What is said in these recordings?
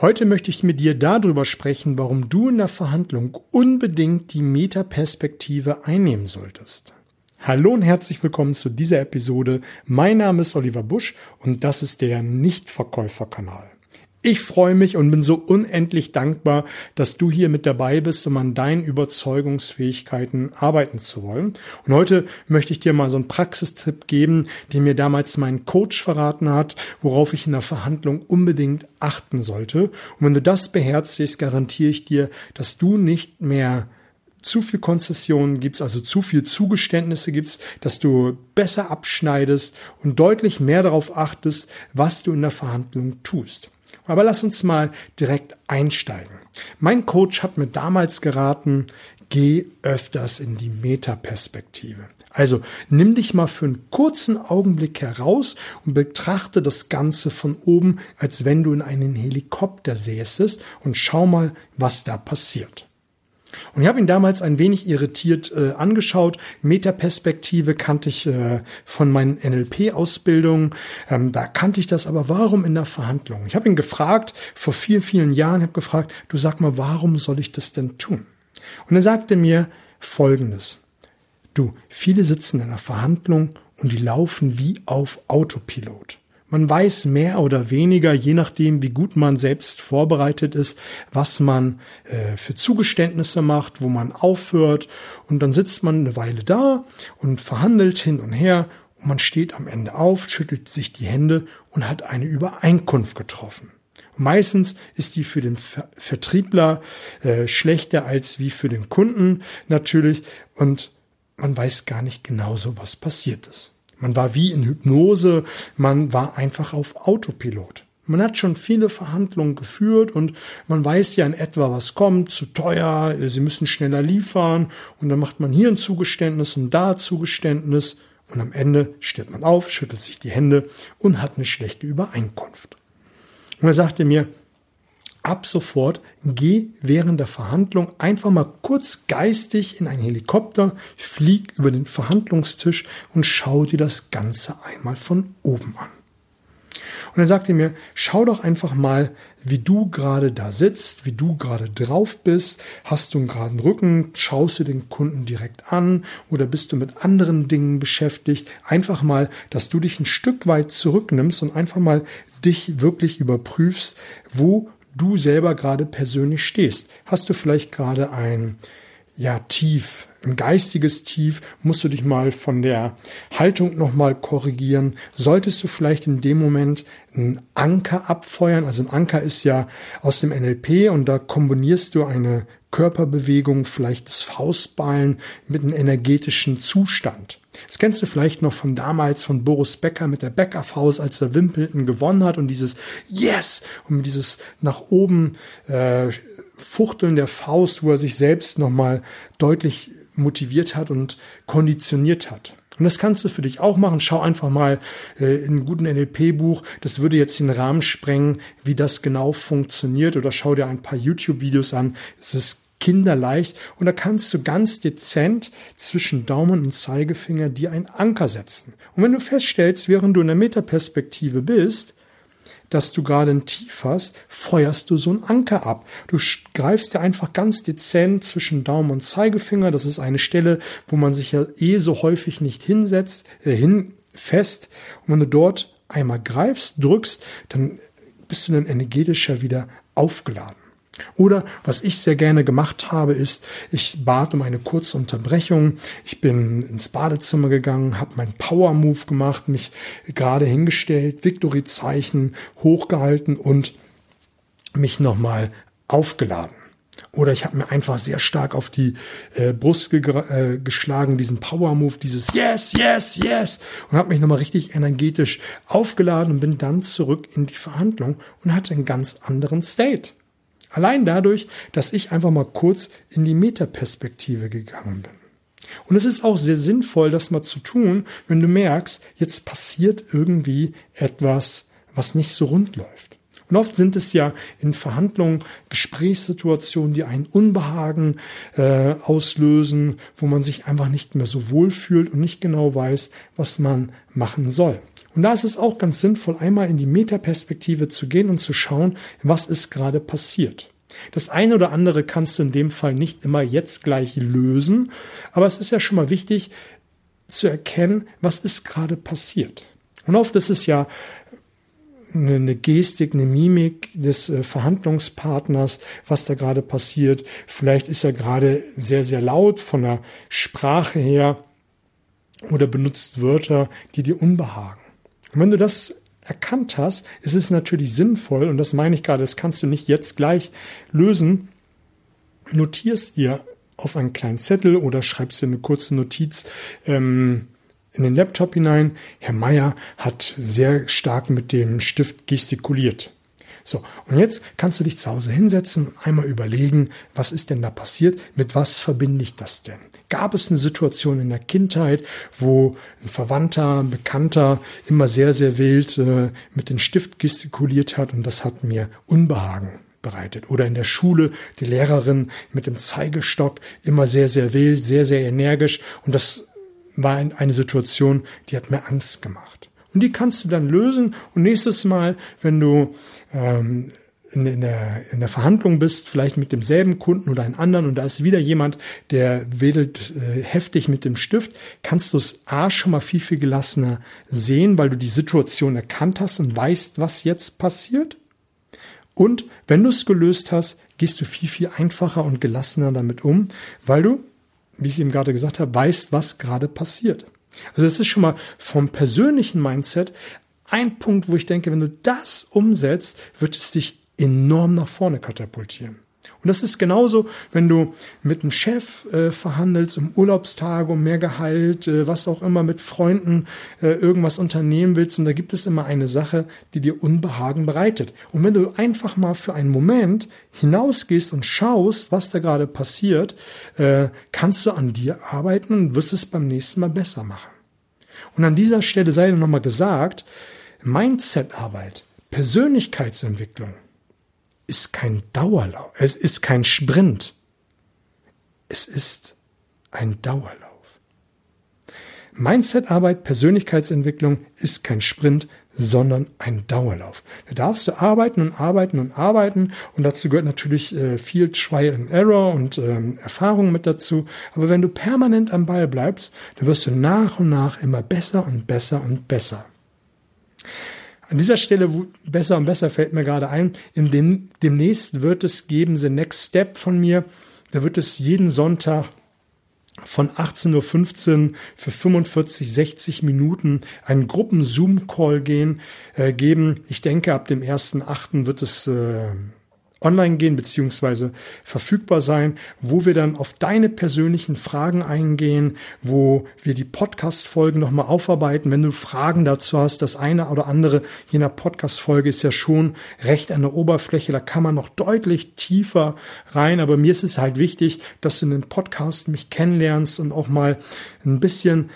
Heute möchte ich mit dir darüber sprechen, warum du in der Verhandlung unbedingt die Metaperspektive einnehmen solltest. Hallo und herzlich willkommen zu dieser Episode. Mein Name ist Oliver Busch und das ist der Nichtverkäuferkanal. Ich freue mich und bin so unendlich dankbar, dass du hier mit dabei bist, um an deinen Überzeugungsfähigkeiten arbeiten zu wollen. Und heute möchte ich dir mal so einen Praxistipp geben, den mir damals mein Coach verraten hat, worauf ich in der Verhandlung unbedingt achten sollte. Und wenn du das beherzigst, garantiere ich dir, dass du nicht mehr zu viel Konzessionen gibst, also zu viel Zugeständnisse gibst, dass du besser abschneidest und deutlich mehr darauf achtest, was du in der Verhandlung tust. Aber lass uns mal direkt einsteigen. Mein Coach hat mir damals geraten, geh öfters in die Metaperspektive. Also nimm dich mal für einen kurzen Augenblick heraus und betrachte das Ganze von oben, als wenn du in einen Helikopter säßest und schau mal, was da passiert. Und ich habe ihn damals ein wenig irritiert äh, angeschaut. Metaperspektive kannte ich äh, von meinen NLP-Ausbildungen. Ähm, da kannte ich das, aber warum in der Verhandlung? Ich habe ihn gefragt, vor vielen, vielen Jahren, habe gefragt, du sag mal, warum soll ich das denn tun? Und er sagte mir Folgendes. Du, viele sitzen in einer Verhandlung und die laufen wie auf Autopilot. Man weiß mehr oder weniger, je nachdem, wie gut man selbst vorbereitet ist, was man äh, für Zugeständnisse macht, wo man aufhört. Und dann sitzt man eine Weile da und verhandelt hin und her. Und man steht am Ende auf, schüttelt sich die Hände und hat eine Übereinkunft getroffen. Meistens ist die für den Ver Vertriebler äh, schlechter als wie für den Kunden natürlich. Und man weiß gar nicht genauso, was passiert ist. Man war wie in Hypnose, man war einfach auf Autopilot. Man hat schon viele Verhandlungen geführt und man weiß ja in etwa, was kommt, zu teuer, sie müssen schneller liefern und dann macht man hier ein Zugeständnis und da ein Zugeständnis und am Ende steht man auf, schüttelt sich die Hände und hat eine schlechte Übereinkunft. Und er sagte mir, ab sofort geh während der Verhandlung einfach mal kurz geistig in einen Helikopter, flieg über den Verhandlungstisch und schau dir das Ganze einmal von oben an. Und er sagte mir, schau doch einfach mal, wie du gerade da sitzt, wie du gerade drauf bist. Hast du einen geraden Rücken? Schaust du den Kunden direkt an oder bist du mit anderen Dingen beschäftigt? Einfach mal, dass du dich ein Stück weit zurücknimmst und einfach mal dich wirklich überprüfst, wo du selber gerade persönlich stehst. Hast du vielleicht gerade ein ja, Tief, ein geistiges Tief, musst du dich mal von der Haltung nochmal korrigieren. Solltest du vielleicht in dem Moment einen Anker abfeuern? Also ein Anker ist ja aus dem NLP und da kombinierst du eine Körperbewegung, vielleicht das Faustballen mit einem energetischen Zustand. Das kennst du vielleicht noch von damals von Boris Becker mit der Bäckerfaust, als er Wimbledon gewonnen hat und dieses Yes und dieses nach oben äh, Fuchteln der Faust, wo er sich selbst nochmal deutlich motiviert hat und konditioniert hat. Und das kannst du für dich auch machen. Schau einfach mal äh, in einem guten NLP-Buch. Das würde jetzt den Rahmen sprengen, wie das genau funktioniert. Oder schau dir ein paar YouTube-Videos an. Es ist kinderleicht und da kannst du ganz dezent zwischen Daumen und Zeigefinger dir einen Anker setzen. Und wenn du feststellst, während du in der Metaperspektive bist, dass du gerade ein Tief hast, feuerst du so einen Anker ab. Du greifst dir einfach ganz dezent zwischen Daumen und Zeigefinger. Das ist eine Stelle, wo man sich ja eh so häufig nicht hinsetzt, äh, hin fest. Und wenn du dort einmal greifst, drückst, dann bist du dann energetischer wieder aufgeladen. Oder was ich sehr gerne gemacht habe, ist, ich bat um eine kurze Unterbrechung. Ich bin ins Badezimmer gegangen, habe meinen Power Move gemacht, mich gerade hingestellt, Victory-Zeichen hochgehalten und mich nochmal aufgeladen. Oder ich habe mir einfach sehr stark auf die äh, Brust ge äh, geschlagen, diesen Power Move, dieses Yes, Yes, Yes und habe mich nochmal richtig energetisch aufgeladen und bin dann zurück in die Verhandlung und hatte einen ganz anderen State. Allein dadurch, dass ich einfach mal kurz in die Metaperspektive gegangen bin. Und es ist auch sehr sinnvoll, das mal zu tun, wenn du merkst, jetzt passiert irgendwie etwas, was nicht so rund läuft. Und oft sind es ja in Verhandlungen Gesprächssituationen, die einen Unbehagen äh, auslösen, wo man sich einfach nicht mehr so wohl fühlt und nicht genau weiß, was man machen soll. Und da ist es auch ganz sinnvoll, einmal in die Metaperspektive zu gehen und zu schauen, was ist gerade passiert. Das eine oder andere kannst du in dem Fall nicht immer jetzt gleich lösen, aber es ist ja schon mal wichtig zu erkennen, was ist gerade passiert. Und oft ist es ja eine Gestik, eine Mimik des äh, Verhandlungspartners, was da gerade passiert. Vielleicht ist er gerade sehr, sehr laut von der Sprache her oder benutzt Wörter, die dir unbehagen. Und wenn du das erkannt hast, ist es natürlich sinnvoll, und das meine ich gerade, das kannst du nicht jetzt gleich lösen, notierst dir auf einen kleinen Zettel oder schreibst dir eine kurze Notiz ähm, in den Laptop hinein. Herr Meier hat sehr stark mit dem Stift gestikuliert. So, und jetzt kannst du dich zu Hause hinsetzen und einmal überlegen, was ist denn da passiert, mit was verbinde ich das denn? Gab es eine Situation in der Kindheit, wo ein Verwandter, ein Bekannter immer sehr, sehr wild äh, mit dem Stift gestikuliert hat und das hat mir Unbehagen bereitet. Oder in der Schule die Lehrerin mit dem Zeigestock immer sehr, sehr wild, sehr, sehr energisch und das war eine Situation, die hat mir Angst gemacht. Und die kannst du dann lösen und nächstes Mal, wenn du ähm, in, in, der, in der Verhandlung bist, vielleicht mit demselben Kunden oder einem anderen und da ist wieder jemand, der wedelt äh, heftig mit dem Stift, kannst du es A schon mal viel, viel gelassener sehen, weil du die Situation erkannt hast und weißt, was jetzt passiert. Und wenn du es gelöst hast, gehst du viel, viel einfacher und gelassener damit um, weil du, wie ich es eben gerade gesagt habe, weißt, was gerade passiert. Also das ist schon mal vom persönlichen Mindset ein Punkt, wo ich denke, wenn du das umsetzt, wird es dich enorm nach vorne katapultieren. Und das ist genauso, wenn du mit einem Chef äh, verhandelst um Urlaubstage, um mehr Gehalt, äh, was auch immer, mit Freunden äh, irgendwas unternehmen willst. Und da gibt es immer eine Sache, die dir Unbehagen bereitet. Und wenn du einfach mal für einen Moment hinausgehst und schaust, was da gerade passiert, äh, kannst du an dir arbeiten und wirst es beim nächsten Mal besser machen. Und an dieser Stelle sei nochmal gesagt, Mindset-Arbeit, Persönlichkeitsentwicklung ist kein Dauerlauf, es ist kein Sprint, es ist ein Dauerlauf. Mindset-Arbeit, Persönlichkeitsentwicklung ist kein Sprint, sondern ein Dauerlauf. Da darfst du arbeiten und arbeiten und arbeiten und dazu gehört natürlich äh, viel Trial and Error und ähm, Erfahrung mit dazu. Aber wenn du permanent am Ball bleibst, dann wirst du nach und nach immer besser und besser und besser. An dieser Stelle besser und besser fällt mir gerade ein, in dem, demnächst wird es geben, The Next Step von mir. Da wird es jeden Sonntag von 18.15 Uhr für 45, 60 Minuten einen Gruppen-Zoom-Call gehen, äh, geben. Ich denke, ab dem 1.8. wird es äh, online gehen beziehungsweise verfügbar sein, wo wir dann auf deine persönlichen Fragen eingehen, wo wir die Podcast-Folgen nochmal aufarbeiten. Wenn du Fragen dazu hast, das eine oder andere jener Podcast-Folge ist ja schon recht an der Oberfläche, da kann man noch deutlich tiefer rein, aber mir ist es halt wichtig, dass du in den Podcast mich kennenlernst und auch mal ein bisschen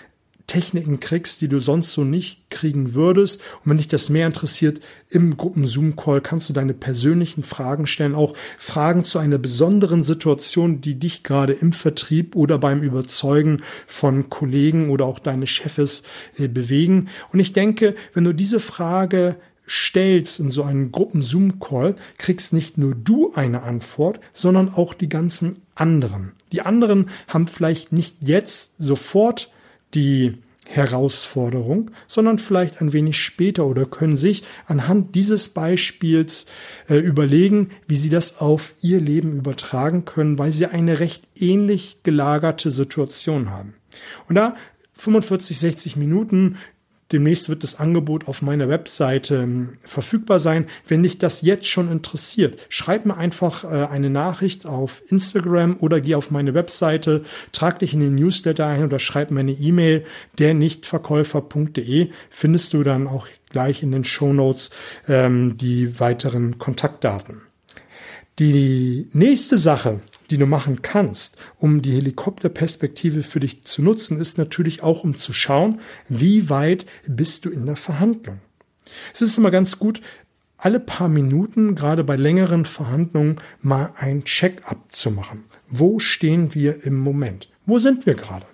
Techniken kriegst, die du sonst so nicht kriegen würdest. Und wenn dich das mehr interessiert, im Gruppen-Zoom-Call kannst du deine persönlichen Fragen stellen, auch Fragen zu einer besonderen Situation, die dich gerade im Vertrieb oder beim Überzeugen von Kollegen oder auch deine Chefes äh, bewegen. Und ich denke, wenn du diese Frage stellst in so einen Gruppen-Zoom-Call, kriegst nicht nur du eine Antwort, sondern auch die ganzen anderen. Die anderen haben vielleicht nicht jetzt sofort die Herausforderung, sondern vielleicht ein wenig später oder können sich anhand dieses Beispiels äh, überlegen, wie sie das auf ihr Leben übertragen können, weil sie eine recht ähnlich gelagerte Situation haben. Und da 45, 60 Minuten Demnächst wird das Angebot auf meiner Webseite ähm, verfügbar sein. Wenn dich das jetzt schon interessiert, schreib mir einfach äh, eine Nachricht auf Instagram oder geh auf meine Webseite, trag dich in den Newsletter ein oder schreib mir eine E-Mail, der nichtverkäufer.de findest du dann auch gleich in den Show Notes ähm, die weiteren Kontaktdaten. Die nächste Sache, die du machen kannst, um die Helikopterperspektive für dich zu nutzen, ist natürlich auch, um zu schauen, wie weit bist du in der Verhandlung. Es ist immer ganz gut, alle paar Minuten, gerade bei längeren Verhandlungen, mal ein Check-up zu machen. Wo stehen wir im Moment? Wo sind wir gerade?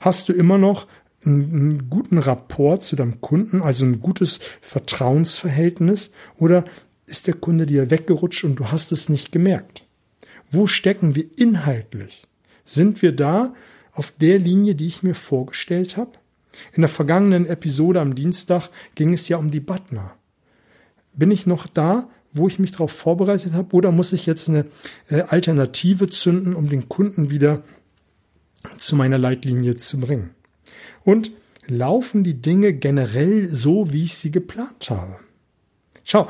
Hast du immer noch einen, guten Rapport zu deinem Kunden, also ein gutes Vertrauensverhältnis, oder ist der Kunde dir weggerutscht und du hast es nicht gemerkt? Wo stecken wir inhaltlich? Sind wir da auf der Linie, die ich mir vorgestellt habe? In der vergangenen Episode am Dienstag ging es ja um die Butner. Bin ich noch da, wo ich mich darauf vorbereitet habe, oder muss ich jetzt eine äh, Alternative zünden, um den Kunden wieder zu meiner Leitlinie zu bringen? Und laufen die Dinge generell so, wie ich sie geplant habe? Schau,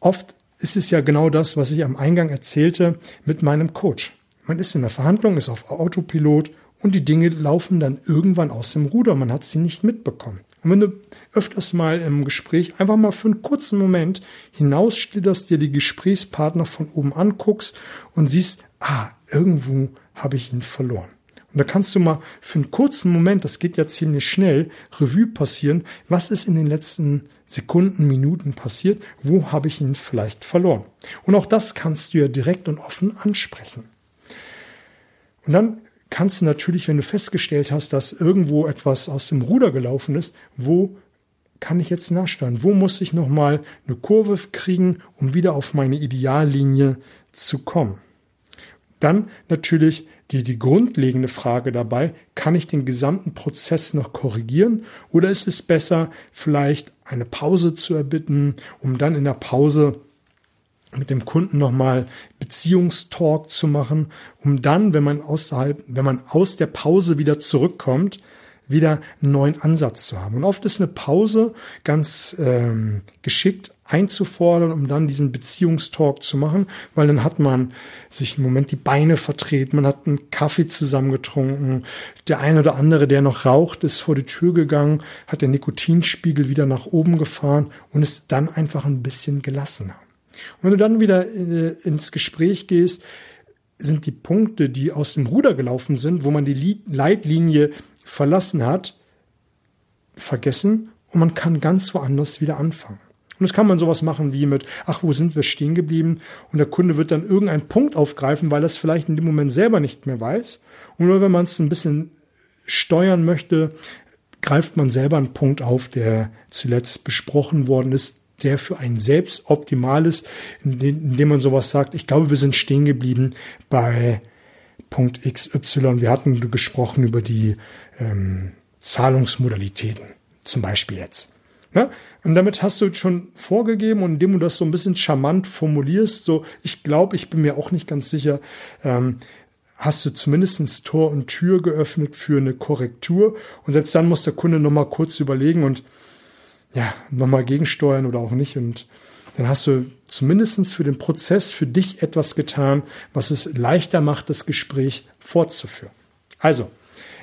oft ist es ja genau das, was ich am Eingang erzählte mit meinem Coach. Man ist in der Verhandlung, ist auf Autopilot und die Dinge laufen dann irgendwann aus dem Ruder. Man hat sie nicht mitbekommen. Und wenn du öfters mal im Gespräch einfach mal für einen kurzen Moment hinausschlitterst, dir die Gesprächspartner von oben anguckst und siehst, ah, irgendwo habe ich ihn verloren. Und da kannst du mal für einen kurzen Moment, das geht ja ziemlich schnell, Revue passieren, was ist in den letzten Sekunden, Minuten passiert, wo habe ich ihn vielleicht verloren. Und auch das kannst du ja direkt und offen ansprechen. Und dann kannst du natürlich, wenn du festgestellt hast, dass irgendwo etwas aus dem Ruder gelaufen ist, wo kann ich jetzt nachsteuern? Wo muss ich nochmal eine Kurve kriegen, um wieder auf meine Ideallinie zu kommen? Dann natürlich die, die grundlegende Frage dabei, kann ich den gesamten Prozess noch korrigieren oder ist es besser, vielleicht eine Pause zu erbitten, um dann in der Pause mit dem Kunden nochmal Beziehungstalk zu machen, um dann, wenn man außerhalb, wenn man aus der Pause wieder zurückkommt, wieder einen neuen Ansatz zu haben. Und oft ist eine Pause ganz ähm, geschickt einzufordern, um dann diesen Beziehungstalk zu machen, weil dann hat man sich im Moment die Beine vertreten, man hat einen Kaffee zusammengetrunken, der eine oder andere, der noch raucht, ist vor die Tür gegangen, hat den Nikotinspiegel wieder nach oben gefahren und ist dann einfach ein bisschen gelassener. Und wenn du dann wieder äh, ins Gespräch gehst, sind die Punkte, die aus dem Ruder gelaufen sind, wo man die Leitlinie verlassen hat, vergessen und man kann ganz woanders wieder anfangen. Und das kann man sowas machen wie mit, ach, wo sind wir stehen geblieben? Und der Kunde wird dann irgendeinen Punkt aufgreifen, weil er es vielleicht in dem Moment selber nicht mehr weiß. Und nur wenn man es ein bisschen steuern möchte, greift man selber einen Punkt auf, der zuletzt besprochen worden ist, der für einen selbst optimal ist, indem man sowas sagt, ich glaube, wir sind stehen geblieben bei Punkt XY. Wir hatten gesprochen über die ähm, Zahlungsmodalitäten, zum Beispiel jetzt. Ne? Und damit hast du schon vorgegeben und indem du das so ein bisschen charmant formulierst, so ich glaube, ich bin mir auch nicht ganz sicher, ähm, hast du zumindest Tor und Tür geöffnet für eine Korrektur. Und selbst dann muss der Kunde nochmal kurz überlegen und ja, nochmal gegensteuern oder auch nicht. Und dann hast du zumindestens für den Prozess für dich etwas getan, was es leichter macht, das Gespräch fortzuführen. Also,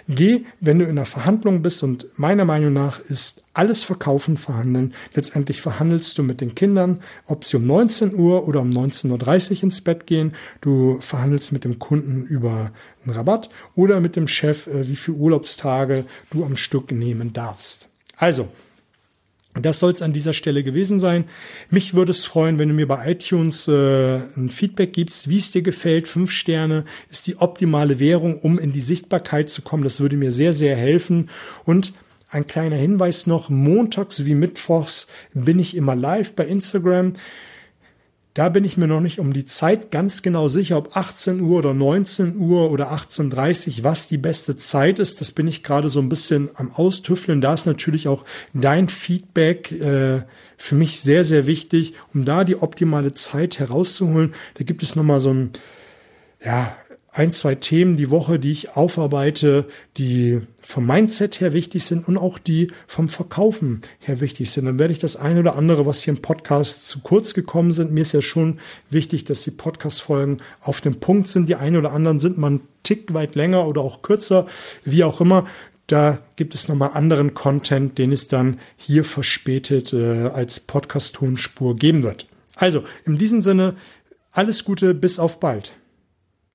geh, wenn du in einer Verhandlung bist und meiner Meinung nach ist alles Verkaufen verhandeln. Letztendlich verhandelst du mit den Kindern, ob sie um 19 Uhr oder um 19.30 Uhr ins Bett gehen. Du verhandelst mit dem Kunden über einen Rabatt oder mit dem Chef, äh, wie viele Urlaubstage du am Stück nehmen darfst. Also, das soll es an dieser Stelle gewesen sein. Mich würde es freuen, wenn du mir bei iTunes äh, ein Feedback gibst, wie es dir gefällt. Fünf Sterne ist die optimale Währung, um in die Sichtbarkeit zu kommen. Das würde mir sehr, sehr helfen. Und ein kleiner Hinweis noch, montags wie mittwochs bin ich immer live bei Instagram. Da bin ich mir noch nicht um die Zeit ganz genau sicher, ob 18 Uhr oder 19 Uhr oder 18.30 Uhr, was die beste Zeit ist. Das bin ich gerade so ein bisschen am Austüffeln. Da ist natürlich auch dein Feedback äh, für mich sehr, sehr wichtig, um da die optimale Zeit herauszuholen. Da gibt es nochmal so ein, ja, ein, zwei Themen die Woche, die ich aufarbeite, die vom Mindset her wichtig sind und auch die vom Verkaufen her wichtig sind. Dann werde ich das eine oder andere, was hier im Podcast zu kurz gekommen sind. Mir ist ja schon wichtig, dass die Podcast-Folgen auf dem Punkt sind. Die einen oder anderen sind mal einen Tick weit länger oder auch kürzer, wie auch immer. Da gibt es nochmal anderen Content, den es dann hier verspätet äh, als Podcast-Tonspur geben wird. Also, in diesem Sinne, alles Gute, bis auf bald.